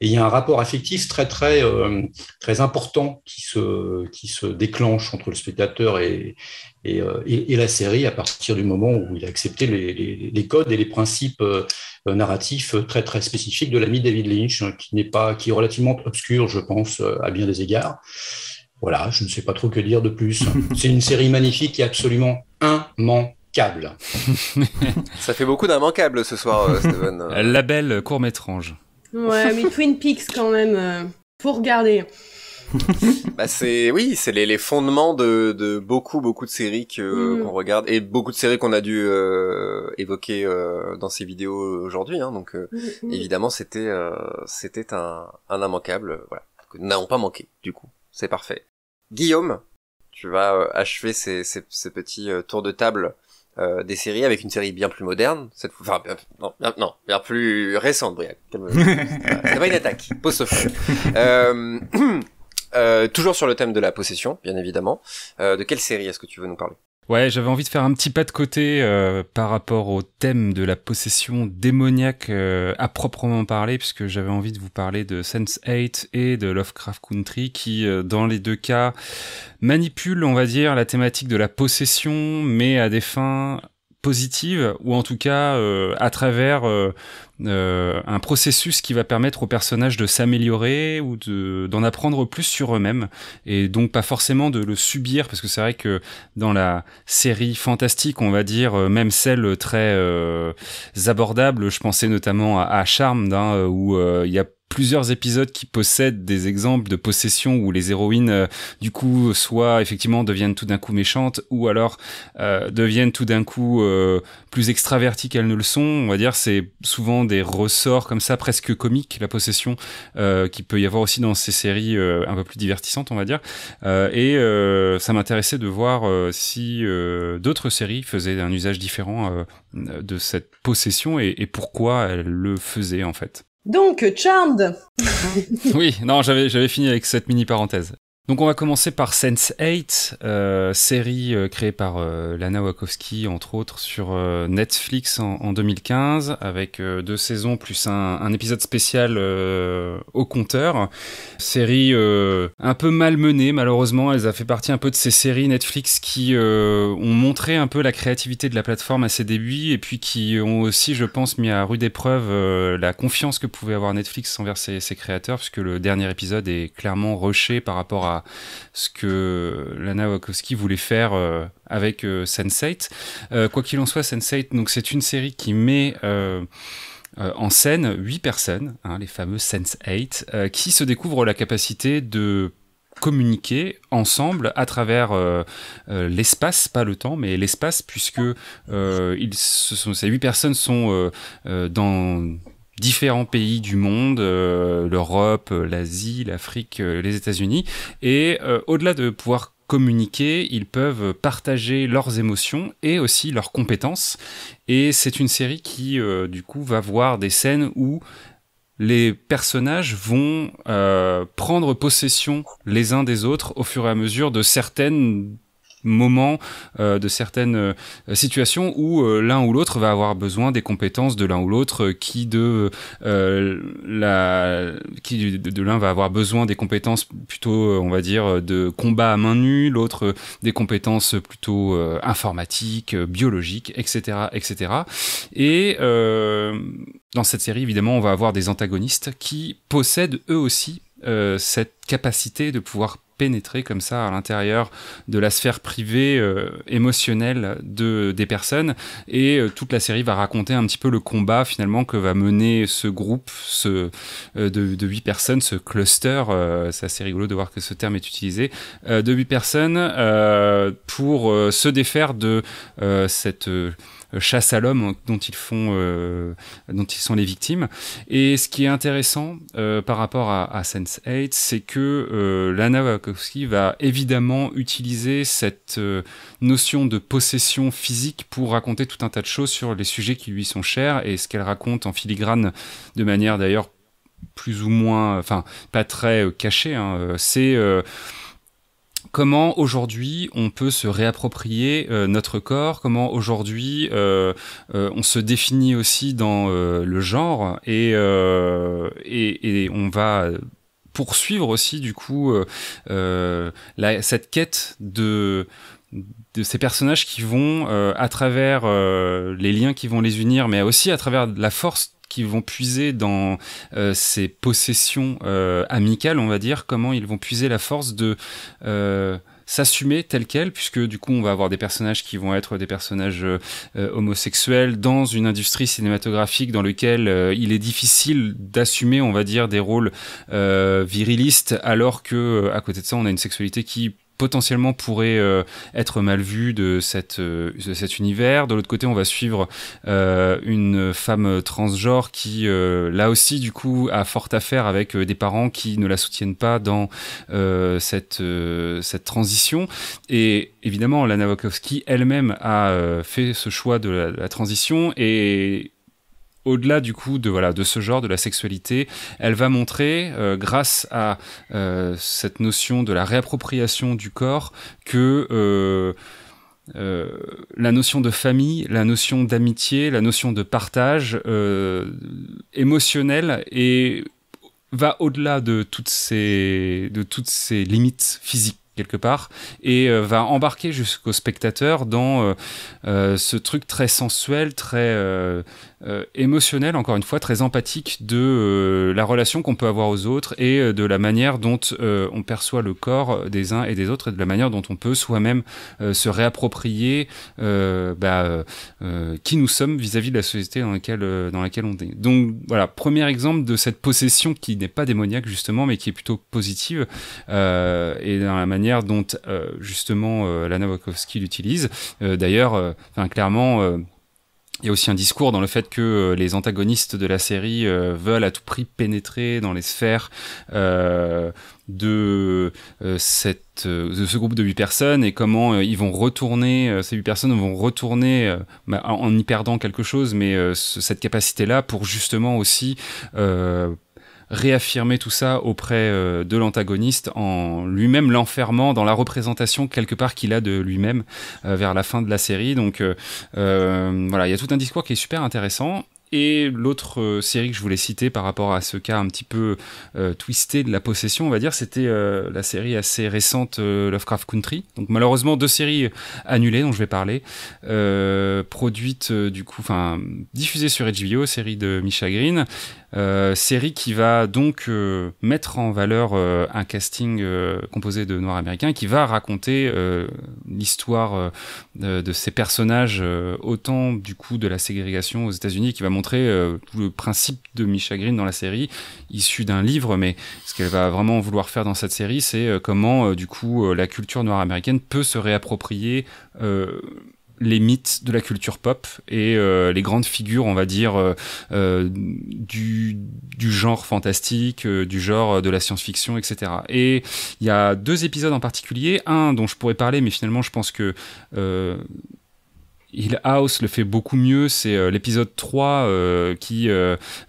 Et il y a un rapport affectif très très euh, très important qui se qui se déclenche entre le spectateur et et, euh, et, et, la série à partir du moment où il a accepté les, les, les codes et les principes euh, narratifs très très spécifiques de l'ami David Lynch, hein, qui n'est pas qui est relativement obscur, je pense, à bien des égards. Voilà, je ne sais pas trop que dire de plus. [laughs] C'est une série magnifique et absolument immanquable câble. [laughs] Ça fait beaucoup d'immanquables ce soir, euh, Steven. [laughs] Label court métrange. Ouais, mais [laughs] Twin Peaks quand même, euh, faut regarder. bah c'est oui, c'est les, les, fondements de, de, beaucoup beaucoup de séries que mm. qu'on regarde et beaucoup de séries qu'on a dû euh, évoquer euh, dans ces vidéos aujourd'hui. Hein, donc euh, mm. évidemment c'était euh, c'était un, un immanquable. Voilà, que nous n'avons pas manqué. Du coup, c'est parfait. Guillaume, tu vas achever ces, ces, ces petits tours de table euh, des séries avec une série bien plus moderne, cette fois, enfin, non, non, bien plus récente, Briac. [laughs] C'est pas une attaque. Pose euh, [clears throat] euh, toujours sur le thème de la possession, bien évidemment. Euh, de quelle série est-ce que tu veux nous parler? Ouais, j'avais envie de faire un petit pas de côté euh, par rapport au thème de la possession démoniaque euh, à proprement parler, puisque j'avais envie de vous parler de Sense8 et de Lovecraft Country, qui euh, dans les deux cas manipulent, on va dire, la thématique de la possession, mais à des fins positive ou en tout cas euh, à travers euh, euh, un processus qui va permettre aux personnages de s'améliorer ou de d'en apprendre plus sur eux-mêmes et donc pas forcément de le subir parce que c'est vrai que dans la série fantastique on va dire même celle très abordable je pensais notamment à, à Charmed hein, où il y a plusieurs épisodes qui possèdent des exemples de possession où les héroïnes euh, du coup soit effectivement deviennent tout d'un coup méchantes ou alors euh, deviennent tout d'un coup euh, plus extraverties qu'elles ne le sont. On va dire c'est souvent des ressorts comme ça presque comiques la possession euh, qui peut y avoir aussi dans ces séries euh, un peu plus divertissantes on va dire. Et ça m'intéressait de voir si d'autres séries faisaient un usage différent de cette possession et, et pourquoi elles le faisaient en fait. Donc, Charmed. [laughs] Oui, non, j'avais, j'avais fini avec cette mini parenthèse. Donc on va commencer par Sense8, euh, série euh, créée par euh, Lana Wachowski entre autres sur Netflix en, en, 2015 avec deux saisons plus un, épisode spécial au compteur. Série un peu malmenée malheureusement, elle a fait partie un peu de ces séries Netflix qui ont montré un peu la créativité de la plateforme à ses débuts et puis qui ont aussi je pense mis à rude épreuve la confiance que pouvait avoir Netflix envers ses, ses créateurs puisque le dernier épisode est clairement rushé par rapport à ce que Lana Wachowski voulait faire euh, avec euh, Sense8. Euh, quoi qu'il en soit, Sense8, donc c'est une série qui met en scène huit personnes, hein, les fameux Sense8, qui se découvrent la capacité de communiquer ensemble à travers l'espace, pas le temps, mais l'espace, puisque ces huit personnes sont dans différents pays du monde, l'Europe, l'Asie, l'Afrique, les États-Unis. Et au-delà de pouvoir communiquer, ils peuvent partager leurs émotions et aussi leurs compétences. Et c'est une série qui, du coup, va voir des scènes où les personnages vont euh, prendre possession les uns des autres au fur et à mesure de certaines moments, euh, de certaines euh, situations où euh, l'un ou l'autre va avoir besoin des compétences de l'un ou l'autre, qui de la, qui de, l'un va avoir besoin des compétences plutôt, on va dire, de combat à main nue, l'autre des compétences plutôt informatiques, biologiques, etc., etc. Et dans cette série, évidemment, on va avoir des antagonistes qui possèdent eux aussi cette capacité de pouvoir pénétrer comme ça à l'intérieur de la sphère privée euh, émotionnelle de, des personnes. Et euh, toute la série va raconter un petit peu le combat finalement que va mener ce groupe ce, euh, de, huit personnes, ce cluster. c'est assez rigolo de voir que ce terme est utilisé. de huit personnes pour se défaire de cette chasse à l'homme dont ils font, euh, dont ils sont les victimes. Et ce qui est intéressant euh, par rapport à, à Sense8, c'est que Lana Wachowski va évidemment utiliser cette notion de possession physique pour raconter tout un tas de choses sur les sujets qui lui sont chers et ce qu'elle raconte en filigrane de manière d'ailleurs plus ou moins, enfin pas très cachée. Hein, c'est comment aujourd'hui on peut se réapproprier euh, notre corps, comment aujourd'hui euh, euh, on se définit aussi dans le genre et, et, et, on va poursuivre aussi du coup cette quête de de ces personnages qui vont à travers les liens qui vont les unir mais aussi à travers la force qui vont puiser dans euh, ces possessions euh, amicales, on va dire, comment ils vont puiser la force de euh, s'assumer tel quel, puisque du coup on va avoir des personnages qui vont être des personnages homosexuels dans une industrie cinématographique dans lequel il est difficile d'assumer, on va dire, des rôles virilistes, alors que à côté de ça on a une sexualité qui potentiellement pourrait euh, être mal vu euh, de cet univers. De l'autre côté, on va suivre euh, une femme transgenre qui, là aussi, du coup, a fort affaire avec des parents qui ne la soutiennent pas dans cette, cette transition. Et évidemment, Lana Wachowski elle-même a fait ce choix de la, de la transition et au-delà du coup de ce genre de la sexualité, elle va montrer euh, grâce à euh, cette notion de la réappropriation du corps que euh, la notion de famille, la notion d'amitié, la notion de partage émotionnel et va au-delà de toutes ces de toutes ces limites physiques quelque part et va embarquer jusqu'au spectateur dans ce truc très sensuel, très émotionnel, encore une fois, très empathique de la relation qu'on peut avoir aux autres et de la manière dont on perçoit le corps des uns et des autres et de la manière dont on peut soi-même se réapproprier bah, qui nous sommes vis-à-vis de la société dans laquelle, dans laquelle on est. Donc voilà, premier exemple de cette possession qui n'est pas démoniaque justement, mais qui est plutôt positive et dans la manière dont euh, justement euh, Lana Wachowski l'utilise. Euh, d'ailleurs, clairement il y a aussi un discours dans le fait que les antagonistes de la série veulent à tout prix pénétrer dans les sphères de cette de ce groupe de huit personnes et comment ils vont retourner ces huit personnes vont retourner bah, en, y perdant quelque chose mais cette capacité là pour justement aussi réaffirmer tout ça auprès euh, de l'antagoniste en lui-même l'enfermant dans la représentation quelque part qu'il a de lui-même euh, vers la fin de la série. Donc euh, voilà, il y a tout un discours qui est super intéressant. Et l'autre série que je voulais citer par rapport à ce cas un petit peu twisté de la possession, on va dire, c'était la série assez récente Lovecraft Country. Donc malheureusement deux séries annulées dont je vais parler, produites du coup, enfin diffusées sur HBO, série de Misha Green, série qui va donc mettre en valeur un casting composé de noirs américains, qui va raconter l'histoire de ces personnages autant du coup de la ségrégation aux États-Unis, qui va montrer euh, le principe de Misha Green dans la série, issu d'un livre, mais ce qu'elle va vraiment vouloir faire dans cette série, c'est euh, comment, euh, du coup, la culture noire américaine peut se réapproprier les mythes de la culture pop et euh, les grandes figures, on va dire, euh, euh, du, du, genre fantastique, du genre de la science-fiction, etc. Et il y a deux épisodes en particulier, un dont je pourrais parler, mais finalement je pense que Hill House le fait beaucoup mieux, c'est l'épisode 3 qui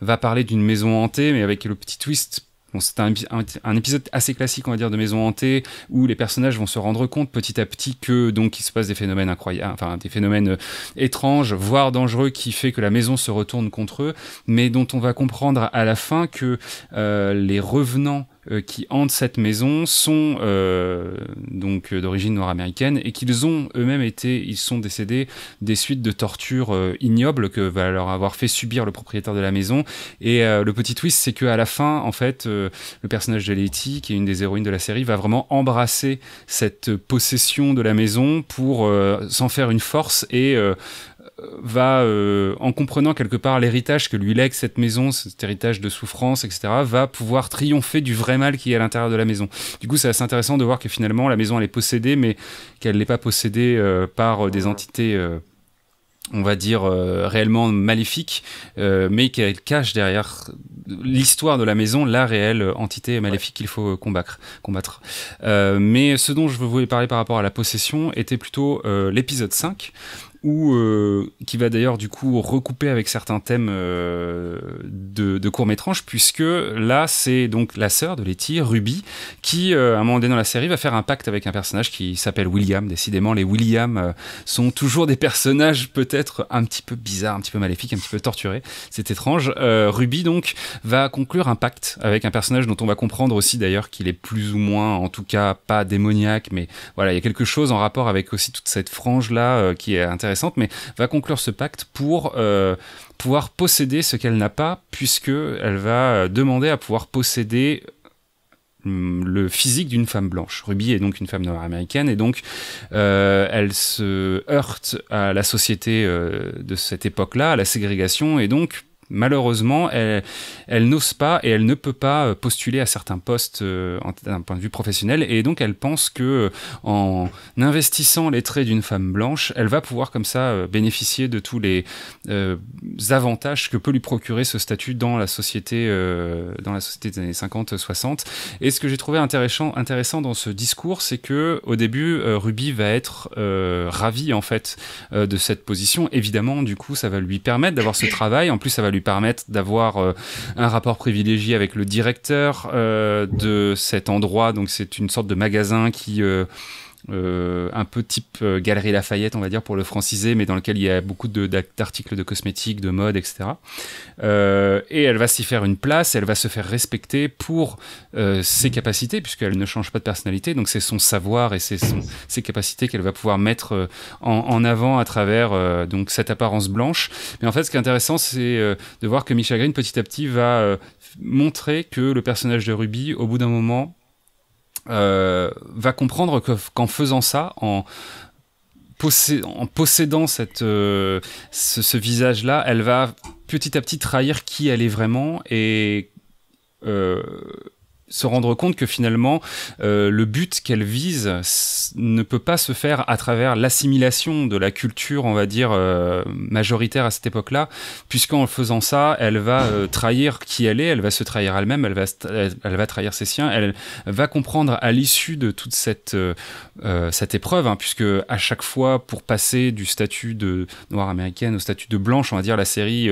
va parler d'une maison hantée, mais avec le petit twist c'est un, épisode assez classique, on va dire, de maison hantée, où les personnages vont se rendre compte petit à petit que donc il se passe des phénomènes incroyables, enfin des phénomènes euh, étranges, voire dangereux, qui fait que la maison se retourne contre eux, mais dont on va comprendre à la fin que euh, les revenants qui hantent cette maison sont euh, donc euh, d'origine nord-américaine et qu'ils ont eux-mêmes été, ils sont décédés des suites de tortures ignobles que va leur avoir fait subir le propriétaire de la maison. Et le petit twist, c'est qu'à la fin, en fait, le personnage de Letty, qui est une des héroïnes de la série, va vraiment embrasser cette possession de la maison pour s'en faire une force et va, euh, en comprenant quelque part l'héritage que lui lègue cette maison, cet héritage de souffrance, etc., va pouvoir triompher du vrai mal qui est à l'intérieur de la maison. Du coup, c'est assez intéressant de voir que finalement, la maison, elle est possédée, mais qu'elle n'est pas possédée euh, par euh, des entités on va dire réellement maléfiques, mais qu'elle cache derrière l'histoire de la maison la réelle entité maléfique qu'il faut combattre. combattre. mais ce dont je voulais parler par rapport à la possession était plutôt l'épisode 5, ou euh, qui va d'ailleurs du coup recouper avec certains thèmes euh, de, de court puisque là c'est donc la sœur de Letty, Ruby, qui euh, à un moment donné dans la série va faire un pacte avec un personnage qui s'appelle William. Décidément, les William sont toujours des personnages peut-être un petit peu bizarres, un petit peu maléfiques, un petit peu torturés. C'est étrange. Ruby donc va conclure un pacte avec un personnage dont on va comprendre aussi d'ailleurs qu'il est plus ou moins, en tout cas pas démoniaque, mais voilà, il y a quelque chose en rapport avec aussi toute cette frange là qui est intéressante mais va conclure ce pacte pour euh, pouvoir posséder ce qu'elle n'a pas, puisque elle va euh, demander à pouvoir posséder hum, le physique d'une femme blanche. Ruby est donc une femme nord-américaine et donc euh, elle se heurte à la société de cette époque-là, à la ségrégation et donc malheureusement, elle, n'ose pas et elle ne peut pas euh, postuler à certains postes euh, d'un point de vue professionnel. Et donc, elle pense que euh, en investissant les traits d'une femme blanche, elle va pouvoir comme ça bénéficier de tous les avantages que peut lui procurer ce statut dans la société, dans la société des années 50-60. Et ce que j'ai trouvé intéressant, intéressant dans ce discours, c'est que au début, Ruby va être ravie en fait de cette position. Évidemment, du coup, ça va lui permettre d'avoir ce travail. En plus, ça va lui permettre d'avoir euh, un rapport privilégié avec le directeur euh, de cet endroit. Donc c'est une sorte de magasin qui euh, un peu type euh, Galerie Lafayette, on va dire, pour le franciser, mais dans lequel il y a beaucoup d'articles de, cosmétiques, de mode, etc. Euh, et elle va s'y faire une place, elle va se faire respecter pour ses capacités, puisqu'elle ne change pas de personnalité, donc c'est son savoir et c'est ses capacités qu'elle va pouvoir mettre en, avant à travers donc cette apparence blanche. Mais en fait, ce qui est intéressant, c'est de voir que Michel Green, petit à petit, va montrer que le personnage de Ruby, au bout d'un moment, va comprendre qu'en faisant ça, en, possédant euh, ce, visage-là, elle va petit à petit trahir qui elle est vraiment et euh, se rendre compte que finalement euh, le but qu'elle vise ne peut pas se faire à travers l'assimilation de la culture, on va dire euh, majoritaire à cette époque-là, puisqu'en faisant ça, elle va euh, trahir qui elle est, elle va se trahir elle-même, elle va elle, va trahir ses siens, elle va comprendre à l'issue de toute cette cette épreuve, hein, puisque à chaque fois pour passer du statut de noire américaine au statut de blanche, on va dire la série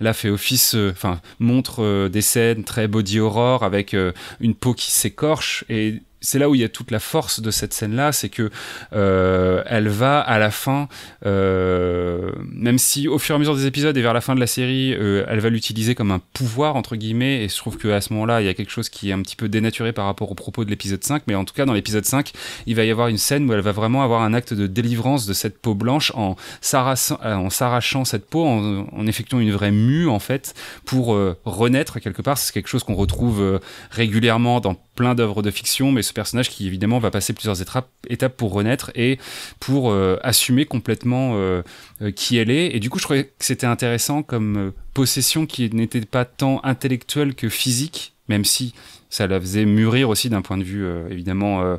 là fait office, enfin montre des scènes très body horror avec une peau qui s'écorche et c'est là où il y a toute la force de cette scène-là, c'est que euh, elle va à la fin, euh, même si au fur et à mesure des épisodes et vers la fin de la série, euh, elle va l'utiliser comme un pouvoir entre guillemets, et je trouve qu'à ce moment-là, il y a quelque chose qui est un petit peu dénaturé par rapport au propos de l'épisode 5, mais en tout cas dans l'épisode 5, il va y avoir une scène où elle va vraiment avoir un acte de délivrance de cette peau blanche en s'arrachant cette peau, en, en, effectuant une vraie mue en fait, pour renaître quelque part. C'est quelque chose qu'on retrouve régulièrement dans plein d'œuvres de fiction, mais personnage qui évidemment va passer plusieurs étapes, étapes pour renaître et pour euh, assumer complètement euh, euh, qui elle est. Et du coup, je trouvais que c'était intéressant comme possession qui n'était pas tant intellectuelle que physique même si ça la faisait mûrir aussi d'un point de vue euh, évidemment euh,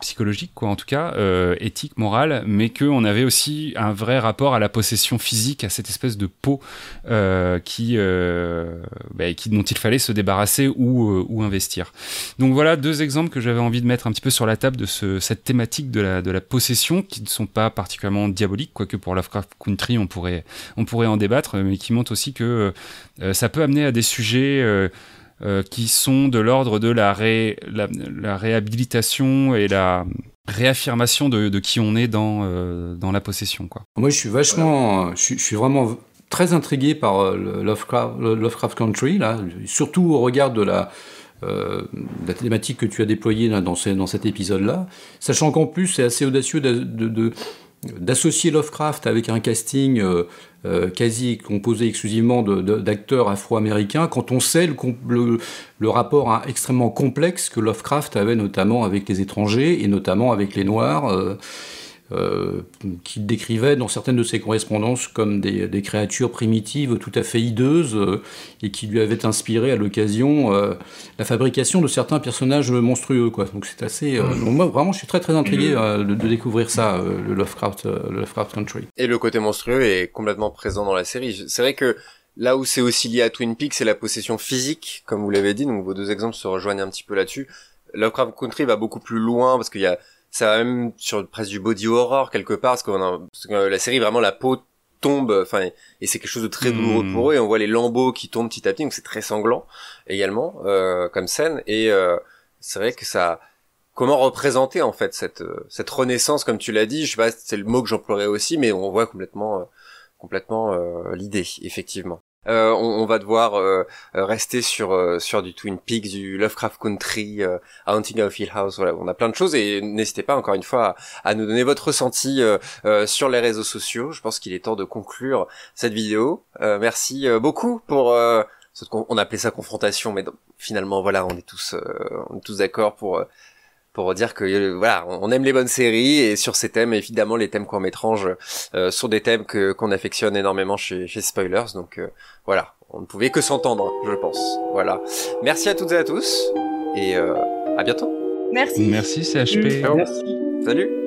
psychologique, quoi, en tout cas, euh, éthique, morale, mais qu'on avait aussi un vrai rapport à la possession physique, à cette espèce de peau qui, bah, dont il fallait se débarrasser ou, investir. Donc voilà deux exemples que j'avais envie de mettre un petit peu sur la table de ce, cette thématique de la, possession, qui ne sont pas particulièrement diaboliques, quoique pour Lovecraft Country on pourrait, en débattre, mais qui montrent aussi que ça peut amener à des sujets euh, qui sont de l'ordre de la, réhabilitation et la réaffirmation de, qui on est dans, euh, la possession. Moi, je suis vachement, je suis, vraiment très intrigué par euh, Lovecraft, Country, là, surtout au regard de la, thématique que tu as déployée dans, cet épisode-là, sachant qu'en plus c'est assez audacieux de, d'associer Lovecraft avec un casting euh, euh, quasi composé exclusivement d'acteurs afro-américains, quand on sait le, rapport extrêmement complexe que Lovecraft avait notamment avec les étrangers et notamment avec les Noirs. Euh, qu'il décrivait dans certaines de ses correspondances comme des, créatures primitives tout à fait hideuses euh, et qui lui avaient inspiré à l'occasion euh, la fabrication de certains personnages monstrueux. Quoi. Donc c'est assez. moi vraiment, je suis très très intrigué de, découvrir ça, le Lovecraft, le Lovecraft Country. Et le côté monstrueux est complètement présent dans la série. C'est vrai que Là où c'est aussi lié à Twin Peaks, c'est la possession physique, comme vous l'avez dit, donc vos deux exemples se rejoignent un petit peu là-dessus. Lovecraft Country va beaucoup plus loin parce qu'il y a ça va même sur presque du body horror quelque part parce, a, que la série vraiment la peau tombe enfin et c'est quelque chose de très douloureux hmm. pour eux et on voit les lambeaux qui tombent petit à petit donc c'est très sanglant également euh, comme scène et euh, c'est vrai que ça comment représenter en fait cette cette renaissance comme tu l'as dit je sais pas c'est le mot que j'emploierais aussi mais on voit complètement euh, complètement euh, l'idée effectivement euh, on, va devoir euh, euh, rester sur sur du Twin Peaks, du Lovecraft Country, Haunting of Hill House. Voilà, on a plein de choses et n'hésitez pas encore une fois à, nous donner votre ressenti sur les réseaux sociaux. Je pense qu'il est temps de conclure cette vidéo. merci beaucoup pour on appelait ça confrontation, mais finalement voilà, on est tous on est tous d'accord pour pour dire que euh, voilà, on aime les bonnes séries et sur ces thèmes, évidemment, les thèmes qu'on étranges euh, sont des thèmes que qu'on affectionne énormément chez, chez Spoilers. Donc euh, voilà, on ne pouvait que s'entendre, je pense. Voilà. Merci à toutes et à tous et à bientôt. Merci. Merci CHP. Merci. Salut.